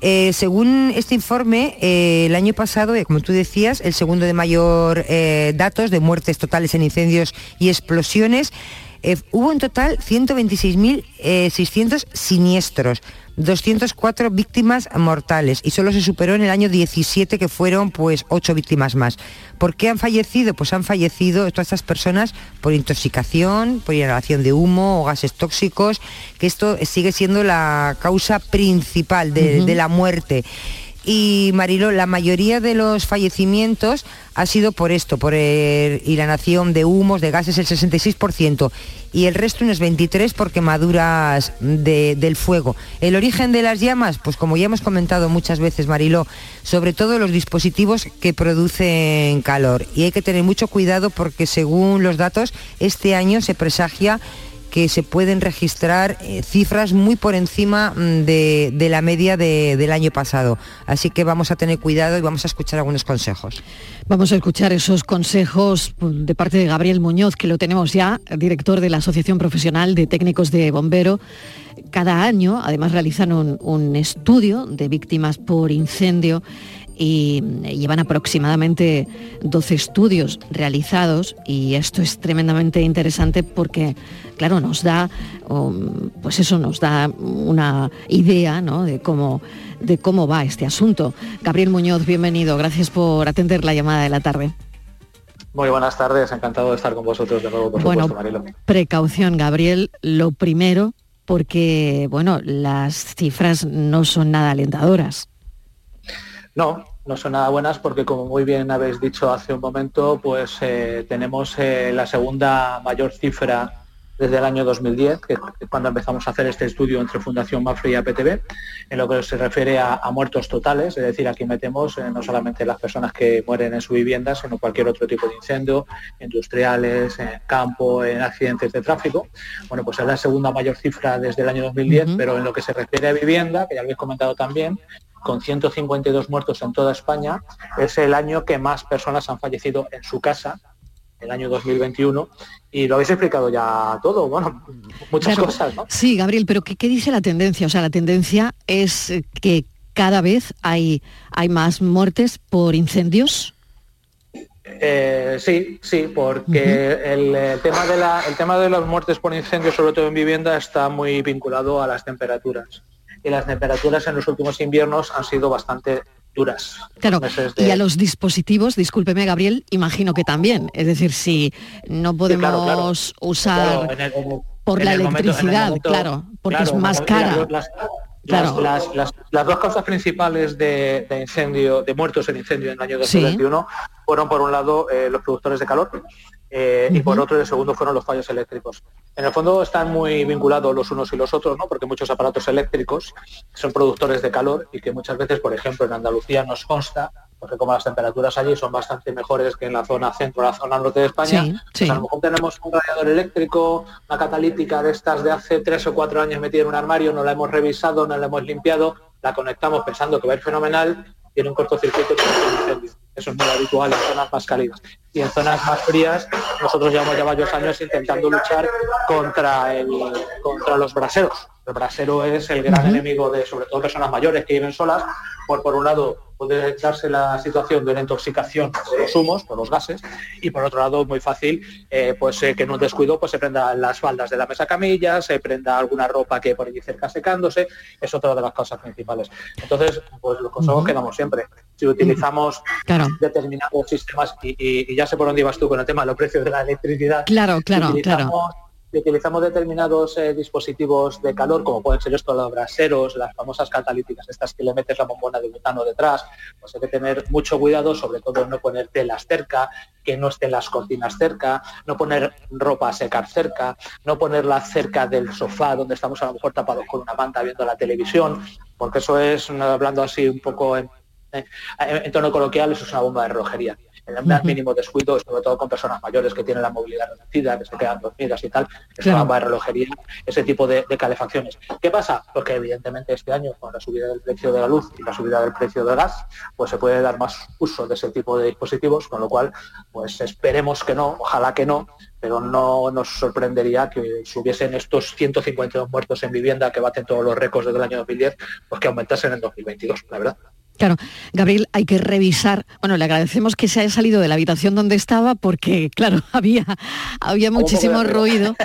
Eh, según este informe, eh, el año pasado, como tú decías, el segundo de mayor datos de muertes totales en incendios y explosiones, hubo en total 126.600 siniestros, 204 víctimas mortales y solo se superó en el año 17 que fueron pues 8 víctimas más. ¿Por qué han fallecido? Pues han fallecido todas estas personas por intoxicación, por inhalación de humo o gases tóxicos, que esto sigue siendo la causa principal de, de la muerte. Y Marilo, la mayoría de los fallecimientos ha sido por esto, por eh, inhalación de humos, de gases, el 66%, y el resto unos 23 por quemaduras de- del fuego. El origen de las llamas, pues como ya hemos comentado muchas veces, Mariló, sobre todo los dispositivos que producen calor. Y hay que tener mucho cuidado porque según los datos, este año se presagia que se pueden registrar eh, cifras muy por encima mm, de, la media de- del año pasado. Así que vamos a tener cuidado y vamos a escuchar algunos consejos. Vamos a escuchar esos consejos pues, de parte de Gabriel Muñoz, que lo tenemos ya, director de la Asociación Profesional de Técnicos de Bombero. Cada año, además, realizan un estudio de víctimas por incendio y eh, llevan aproximadamente 12 estudios realizados y esto es tremendamente interesante porque, claro, nos da, pues eso, nos da una idea ¿no? de cómo de cómo va este asunto. Gabriel Muñoz, bienvenido. Gracias por atender la llamada de la tarde. Muy buenas tardes, encantado de estar con vosotros de nuevo, por Bueno, supuesto, Marilo. Precaución, Gabriel. Lo primero, porque, bueno, las cifras no son nada alentadoras. No, no son nada buenas porque como muy bien habéis dicho hace un momento, pues eh, tenemos eh, la segunda mayor cifra desde el año 2010, que que cuando empezamos a hacer este estudio entre Fundación Mafre y APTV, en lo que se refiere a, a muertos totales, es decir, aquí metemos eh, no solamente las personas que mueren en su vivienda, sino cualquier otro tipo de incendio, industriales, en campo, en accidentes de tráfico. Bueno, pues es la segunda mayor cifra desde el año 2010, Ujú. pero en lo que se refiere a vivienda, que ya habéis comentado también, con 152 muertos en toda España, es el año que más personas han fallecido en su casa, el año 2021, y lo habéis explicado ya todo, bueno, muchas Claro. cosas, ¿no? Sí, Gabriel, pero ¿qué, qué dice la tendencia? O sea, la tendencia es eh, que cada vez hay, hay más muertes por incendios. Eh, sí, sí, porque el, eh, tema de la- el tema de las muertes por incendio, sobre todo en vivienda, está muy vinculado a las temperaturas. Y las temperaturas en los últimos inviernos han sido bastante duras. Claro, de- y a los dispositivos, discúlpeme Gabriel, imagino que también. Es decir, si no podemos claro, claro. usar Claro, en el- en el- por la el electricidad, momento- claro, porque es más cara. Las, las- dos causas principales de, de incendio, de muertos en incendio en el año 2021 fueron por un lado eh, los productores de calor eh, y por otro el segundo fueron los fallos eléctricos. En el fondo están muy vinculados los unos y los otros, ¿no? porque muchos aparatos eléctricos son productores de calor y que muchas veces, por ejemplo, en Andalucía nos consta, porque como las temperaturas allí son bastante mejores que en la zona centro, la zona norte de España, Sí, pues a lo mejor tenemos un radiador eléctrico, una catalítica de estas de hace tres o cuatro años metida en un armario, no la hemos revisado, no la hemos limpiado, la conectamos pensando que va a ir fenomenal y en un cortocircuito tenemos un incendio. Eso es muy habitual en zonas más cálidas. Y en zonas más frías, nosotros llevamos ya varios años intentando luchar contra, el, contra los braseros. El brasero es el gran enemigo de sobre todo personas mayores que viven solas, por por un lado puede darse la situación de una intoxicación por los humos, por los gases, y por otro lado muy fácil eh, pues eh, que en un descuido pues se prendan las faldas de la mesa camilla, se prenda alguna ropa que por allí cerca secándose, es otra de las causas principales. Entonces, pues los consejos que damos siempre. Si utilizamos determinados sistemas, y, y- y ya sé por dónde ibas tú con el tema de los precios de la electricidad. Claro, claro, si claro. Si utilizamos determinados eh, dispositivos de calor, como pueden ser estos los braseros, las famosas catalíticas, estas que le metes la bombona de butano detrás, pues hay que tener mucho cuidado, sobre todo no poner telas cerca, que no estén las cortinas cerca, no poner ropa a secar cerca, no ponerla cerca del sofá donde estamos a lo mejor tapados con una manta viendo la televisión, porque eso es, hablando así un poco en, en tono coloquial, eso es una bomba de relojería. En el más mínimo descuido, sobre todo con personas mayores que tienen la movilidad reducida, que se quedan dormidas y tal, es Claro. una relojería, ese tipo de, de calefacciones. ¿Qué pasa? Pues que evidentemente este año, con la subida del precio de la luz y la subida del precio del gas, pues se puede dar más uso de ese tipo de dispositivos, con lo cual, pues esperemos que no, ojalá que no, pero no nos sorprendería que subiesen estos 152 muertos en vivienda que baten todos los récords desde el año 2010, pues que aumentasen en 2022, la verdad. Claro, Gabriel, hay que revisar. Bueno, le agradecemos que se haya salido de la habitación donde estaba porque, claro, [LAUGHS] había, había muchísimo ruido.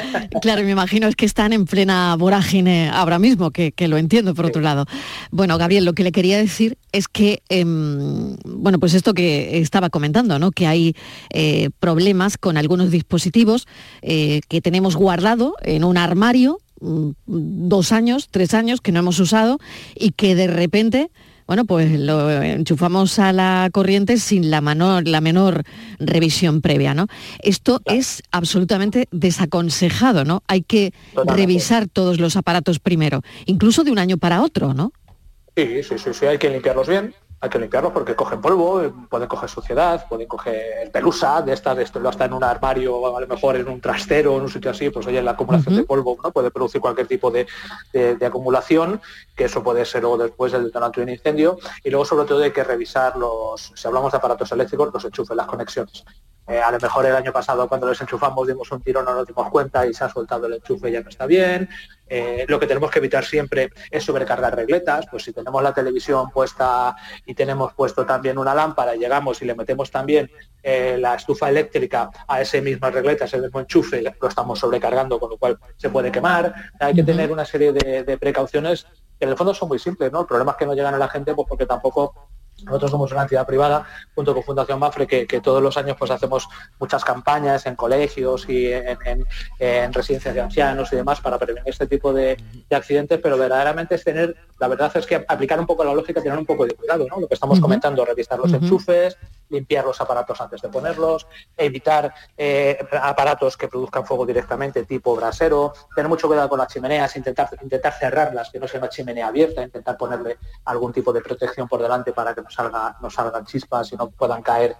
Claro, me imagino es que están en plena vorágine ahora mismo, que, que lo entiendo por otro lado. Bueno, Gabriel, lo que le quería decir es que, em, bueno, pues esto que estaba comentando, ¿no? Que hay eh, problemas con algunos dispositivos eh, que tenemos guardado en un armario mm, dos años, tres años que no hemos usado y que de repente bueno, pues lo enchufamos a la corriente sin la, menor, la menor revisión previa, ¿no? Esto es absolutamente desaconsejado, ¿no? Hay que Totalmente. revisar todos los aparatos primero, incluso de un año para otro, ¿no? Sí, sí, sí, sí, hay que limpiarlos bien, hay que limpiarlos porque cogen polvo, pueden coger suciedad, pueden coger pelusa, de estas, de esto lo está en un armario, a lo mejor en un trastero, en un sitio así, pues oye, la acumulación de polvo ¿no? puede producir cualquier tipo de, de- de acumulación, que eso puede ser luego después el detonante de un incendio, y luego sobre todo hay que revisar los, si hablamos de aparatos eléctricos, los enchufes, las conexiones. Eh, a lo mejor el año pasado cuando los enchufamos dimos un tiro, no nos dimos cuenta y se ha soltado el enchufe y ya no está bien. Eh, lo que tenemos que evitar siempre es sobrecargar regletas, pues si tenemos la televisión puesta y tenemos puesto también una lámpara, llegamos y le metemos también eh, la estufa eléctrica a ese misma regleta, ese mismo enchufe, lo estamos sobrecargando, con lo cual se puede quemar. Hay que tener una serie de, de precauciones que en el fondo son muy simples, ¿no? El problema es que no llegan a la gente pues porque tampoco nosotros somos una entidad privada, junto con Fundación Mafre, que, que todos los años pues hacemos muchas campañas en colegios y en, en- en residencias de ancianos y demás para prevenir este tipo de, de accidentes, pero verdaderamente es tener, la verdad es que aplicar un poco la lógica, tener un poco de cuidado, ¿no? Lo que estamos comentando, revisar los enchufes, limpiar los aparatos antes de ponerlos, evitar eh, aparatos que produzcan fuego directamente, tipo brasero, tener mucho cuidado con las chimeneas, intentar, intentar cerrarlas, que no sea una chimenea abierta, intentar ponerle algún tipo de protección por delante para que no, salga, no salgan chispas y no puedan caer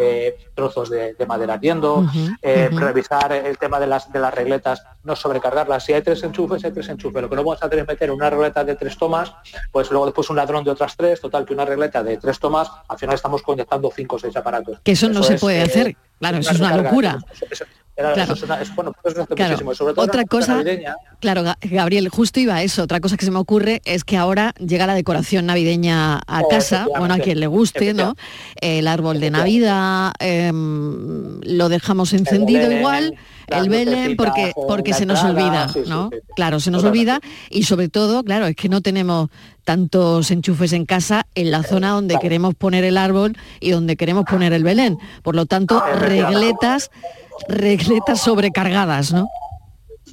eh, trozos de, de madera ardiendo, eh, revisar el tema de las, de las regletas, no sobrecargarlas. Si hay tres enchufes, hay tres enchufes. Lo que no vamos a hacer es meter una regleta de tres tomas, pues luego después un ladrón de otras tres, total que una regleta de tres tomas, al final estamos conectando cinco o seis aparatos. Que eso, no se puede eh, hacer. Claro, eso es una recarga. locura. Eso- eso- era- Claro. eso bueno, pues eso hace Claro. muchísimo. Y sobre todo Otra cosa, navideña, claro, Ga- Gabriel, justo iba a eso. Otra cosa que se me ocurre es que ahora llega la decoración navideña a Oh, casa, bueno, a quien le guste, ¿no? El árbol de Navidad, em, lo dejamos encendido igual, el Belén, porque, porque se nos olvida, sí, ¿no? sí, sí. Claro, se nos Totalmente. olvida y sobre todo, claro, es que no tenemos tantos enchufes en casa en la zona donde queremos poner el árbol y donde queremos poner el Belén. Por lo tanto, regletas, regletas sobrecargadas, ¿no?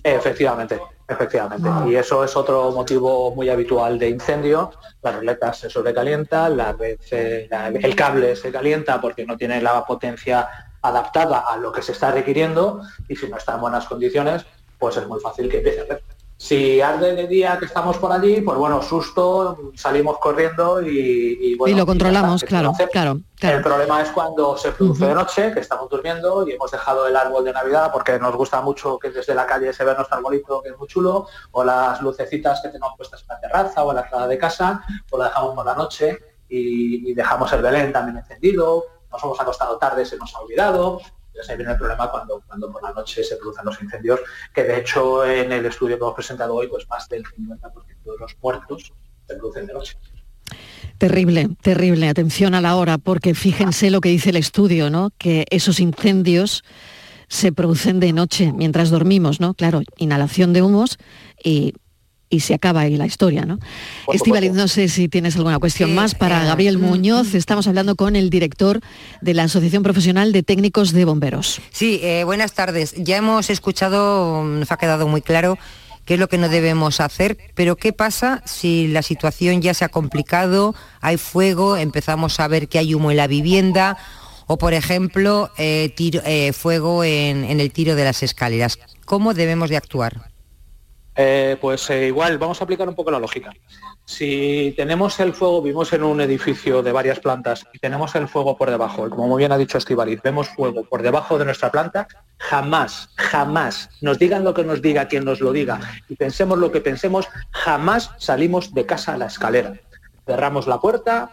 Efectivamente, efectivamente. Y eso es otro motivo muy habitual de incendio. La regleta se sobrecalienta, la red se- la- el cable se calienta porque no tiene la potencia adaptada a lo que se está requiriendo y si no está en buenas condiciones, pues es muy fácil que empiece a arder. Si arde de día que estamos por allí, pues bueno, susto, salimos corriendo y, y, bueno, y lo controlamos, está, claro, claro, El problema es cuando se produce de noche, que estamos durmiendo y hemos dejado el árbol de Navidad porque nos gusta mucho que desde la calle se vea nuestro arbolito, que es muy chulo, o las lucecitas que tenemos puestas en la terraza o en la entrada de casa, o la dejamos por la noche y, y dejamos el Belén también encendido, nos hemos acostado tarde, se nos ha olvidado. Entonces ahí viene el problema cuando, cuando por la noche se producen los incendios, que de hecho en el estudio que hemos presentado hoy, pues más del 50% de los muertos se producen de noche. Terrible, terrible. Atención a la hora, porque fíjense lo que dice el estudio, ¿no? Que esos incendios se producen de noche mientras dormimos, ¿no? Claro, inhalación de humos y, y se acaba ahí la historia, ¿no? Estivaliz, no sé si tienes alguna cuestión más para Gabriel Muñoz. Estamos hablando con el director de la Asociación Profesional de Técnicos de Bomberos. Sí, eh, buenas tardes. Ya hemos escuchado, nos ha quedado muy claro qué es lo que no debemos hacer, pero ¿qué pasa si la situación ya se ha complicado, hay fuego, empezamos a ver que hay humo en la vivienda o, por ejemplo, eh, tiro- eh, fuego en, en el tiro de las escaleras? ¿Cómo debemos de actuar? Eh, pues eh, igual, vamos a aplicar un poco la lógica. Si tenemos el fuego, vivimos en un edificio de varias plantas y tenemos el fuego por debajo, como muy bien ha dicho Estivaliz, vemos fuego por debajo de nuestra planta, jamás, jamás, nos digan lo que nos diga quien nos lo diga y pensemos lo que pensemos, jamás salimos de casa a la escalera. Cerramos la puerta,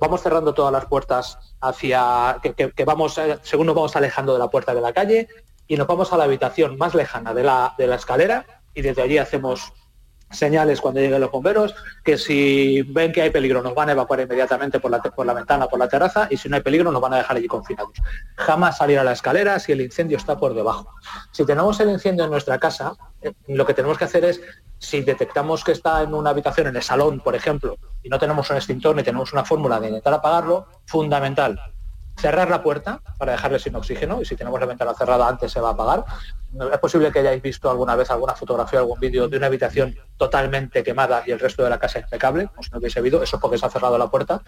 vamos cerrando todas las puertas hacia que, que- que vamos, eh, según nos vamos alejando de la puerta de la calle, y nos vamos a la habitación más lejana de la, de la escalera y desde allí hacemos señales cuando lleguen los bomberos que si ven que hay peligro nos van a evacuar inmediatamente por la, por la ventana, por la terraza y si no hay peligro nos van a dejar allí confinados. Jamás salir a la escalera si el incendio está por debajo. Si tenemos el incendio en nuestra casa, eh, lo que tenemos que hacer es, si detectamos que está en una habitación, en el salón, por ejemplo, y no tenemos un extintor ni tenemos una fórmula de intentar apagarlo, fundamental, cerrar la puerta para dejarle sin oxígeno y si tenemos la ventana cerrada antes se va a apagar. Es posible que hayáis visto alguna vez alguna fotografía, algún vídeo de una habitación totalmente quemada y el resto de la casa impecable, como si no hubiese habido, eso es porque se ha cerrado la puerta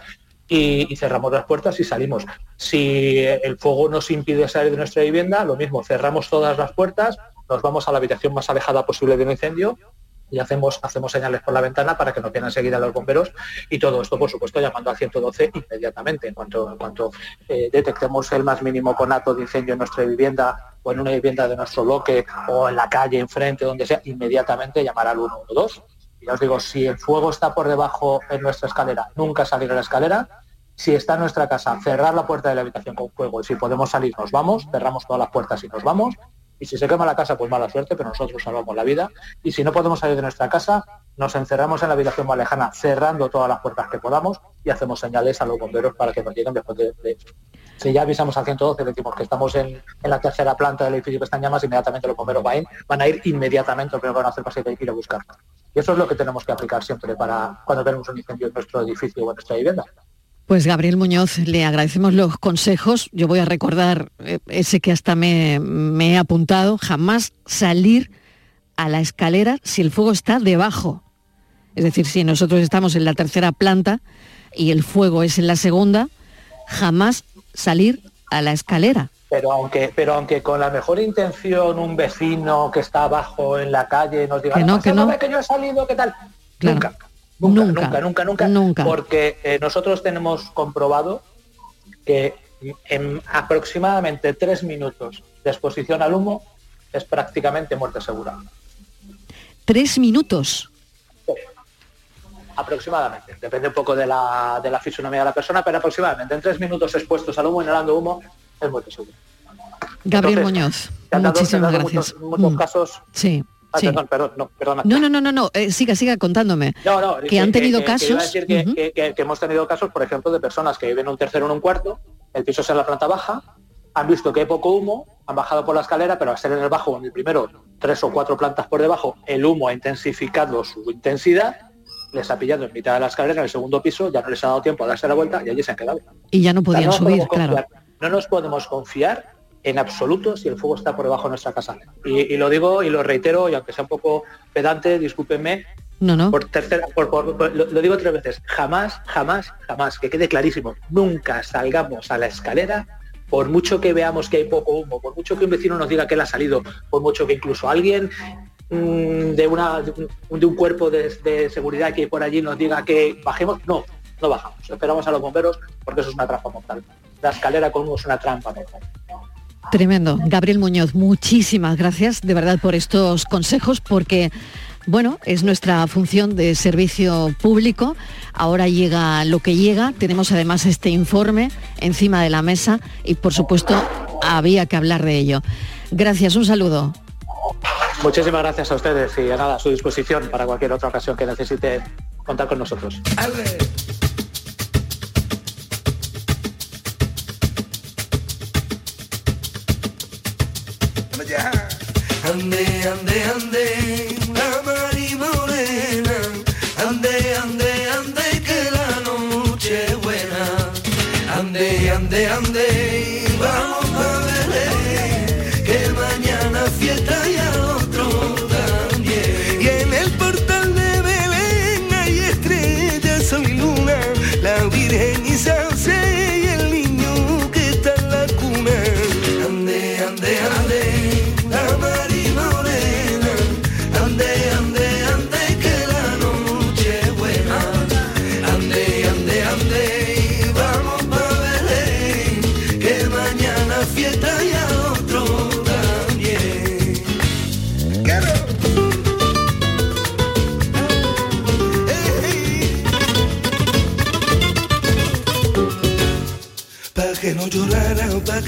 y, y cerramos las puertas y salimos. Si el fuego nos impide salir de nuestra vivienda, lo mismo, cerramos todas las puertas, nos vamos a la habitación más alejada posible del incendio y hacemos, hacemos señales por la ventana para que nos vienen enseguida los bomberos y todo esto, por supuesto, llamando al 112 inmediatamente. En cuanto, en cuanto eh, detectemos el más mínimo conato de incendio en nuestra vivienda o en una vivienda de nuestro bloque o en la calle, enfrente, donde sea, inmediatamente llamar al 112. Y ya os digo, si el fuego está por debajo en nuestra escalera, nunca salir a la escalera. Si está en nuestra casa, cerrar la puerta de la habitación con fuego y si podemos salir, nos vamos, cerramos todas las puertas y nos vamos. Y si se quema la casa, pues mala suerte, pero nosotros salvamos la vida. Y si no podemos salir de nuestra casa, nos encerramos en la habitación más lejana, cerrando todas las puertas que podamos y hacemos señales a los bomberos para que nos lleguen después de, de eso. Si ya avisamos al 112, le decimos que estamos en, en la tercera planta del edificio que está en llamas, inmediatamente los bomberos van, van a ir inmediatamente, lo primero que van a hacer va a ir a buscar. Y eso es lo que tenemos que aplicar siempre para cuando tenemos un incendio en nuestro edificio o en nuestra vivienda. Pues Gabriel Muñoz, le agradecemos los consejos. Yo voy a recordar eh, ese que hasta me, me he apuntado, jamás salir a la escalera si el fuego está debajo. Es decir, si nosotros estamos en la tercera planta y el fuego es en la segunda, jamás salir a la escalera. Pero aunque, pero aunque con la mejor intención un vecino que está abajo en la calle nos diga, Que no, que no. "Pásame que yo he salido, ¿qué tal? Claro. Nunca, nunca, nunca, nunca, nunca, Nunca. porque eh, nosotros tenemos comprobado que en aproximadamente tres minutos de exposición al humo es prácticamente muerte segura. Tres minutos. Aproximadamente. Depende un poco de la, de la fisonomía de la persona, pero aproximadamente en tres minutos expuestos al humo, inhalando humo, es muerte segura. Gabriel Entonces, Muñoz, muchísimas dado gracias. Muchos, muchos Mm, casos. Sí, Ah, sí. perdón, perdón, no, perdona. No, no, no, no, no, eh, siga, siga contándome. No, no, que han tenido que- que casos. iba a decir que, hemos tenido casos, por ejemplo, de personas que viven en un tercero o en un cuarto, el piso es en la planta baja, han visto que hay poco humo, han bajado por la escalera, pero al ser en el bajo, en el primero, tres o cuatro plantas por debajo, el humo ha intensificado su intensidad, les ha pillado en mitad de la escalera, en el segundo piso, ya no les ha dado tiempo a darse la vuelta y allí se han quedado. Y ya no O sea, podían subir, claro. No nos podemos confiar en absoluto si el fuego está por debajo de nuestra casa. Y, y lo digo y lo reitero, y aunque sea un poco pedante, discúlpenme, No, no. por tercera, por- por- por- lo, lo digo tres veces, jamás, jamás, jamás, que quede clarísimo, nunca salgamos a la escalera, por mucho que veamos que hay poco humo, por mucho que un vecino nos diga que él ha salido, por mucho que incluso alguien mm, de, una, de, un, de un cuerpo de, de seguridad que hay por allí nos diga que bajemos, no, no bajamos, esperamos a los bomberos porque eso es una trampa mortal. La escalera con humo es una trampa mortal. Tremendo. Gabriel Muñoz, muchísimas gracias de verdad por estos consejos porque bueno, es nuestra función de servicio público. Ahora llega lo que llega. Tenemos además este informe encima de la mesa y por supuesto había que hablar de ello. Gracias, un saludo. Muchísimas gracias a ustedes y a nada, a su disposición para cualquier otra ocasión que necesite contar con nosotros. ¡Ale! Ande, ande, ande,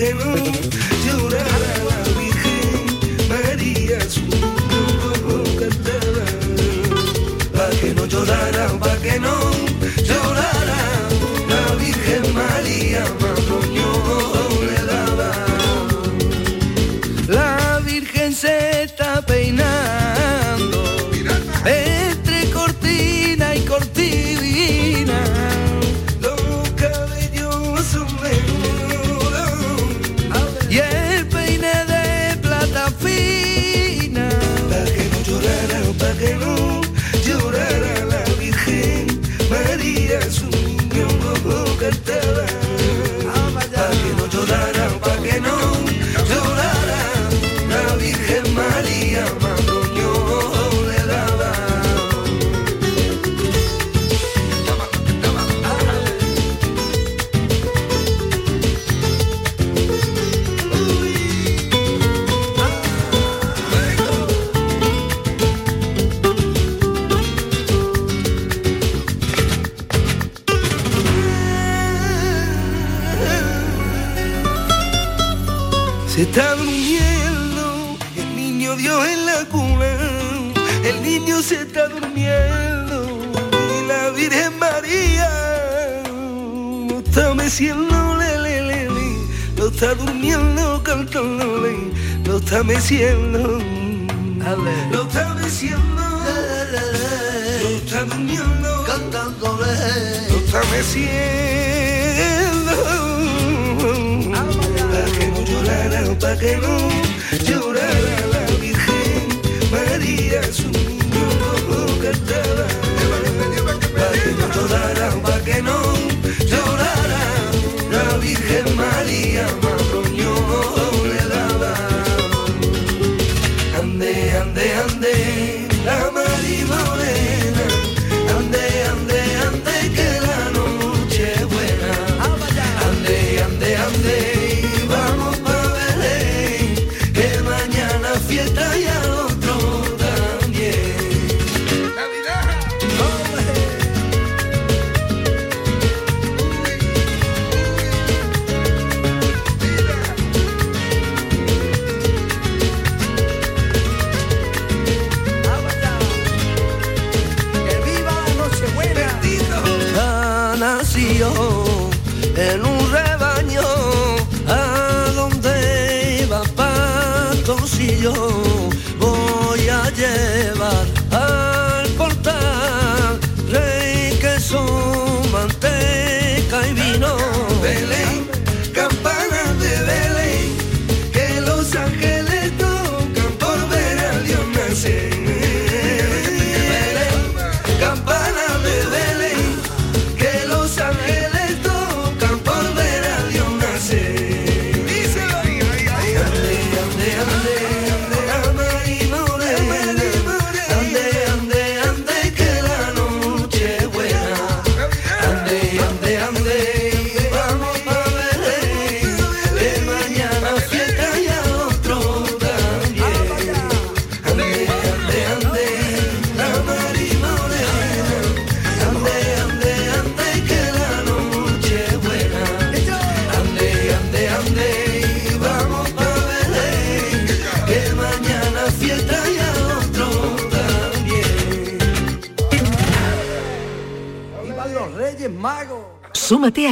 They. que no está meciendo. Lo está meciendo. Lo está durmiendo. Cantándole. Lo está meciendo. Pa' que no llorara, pa' que no.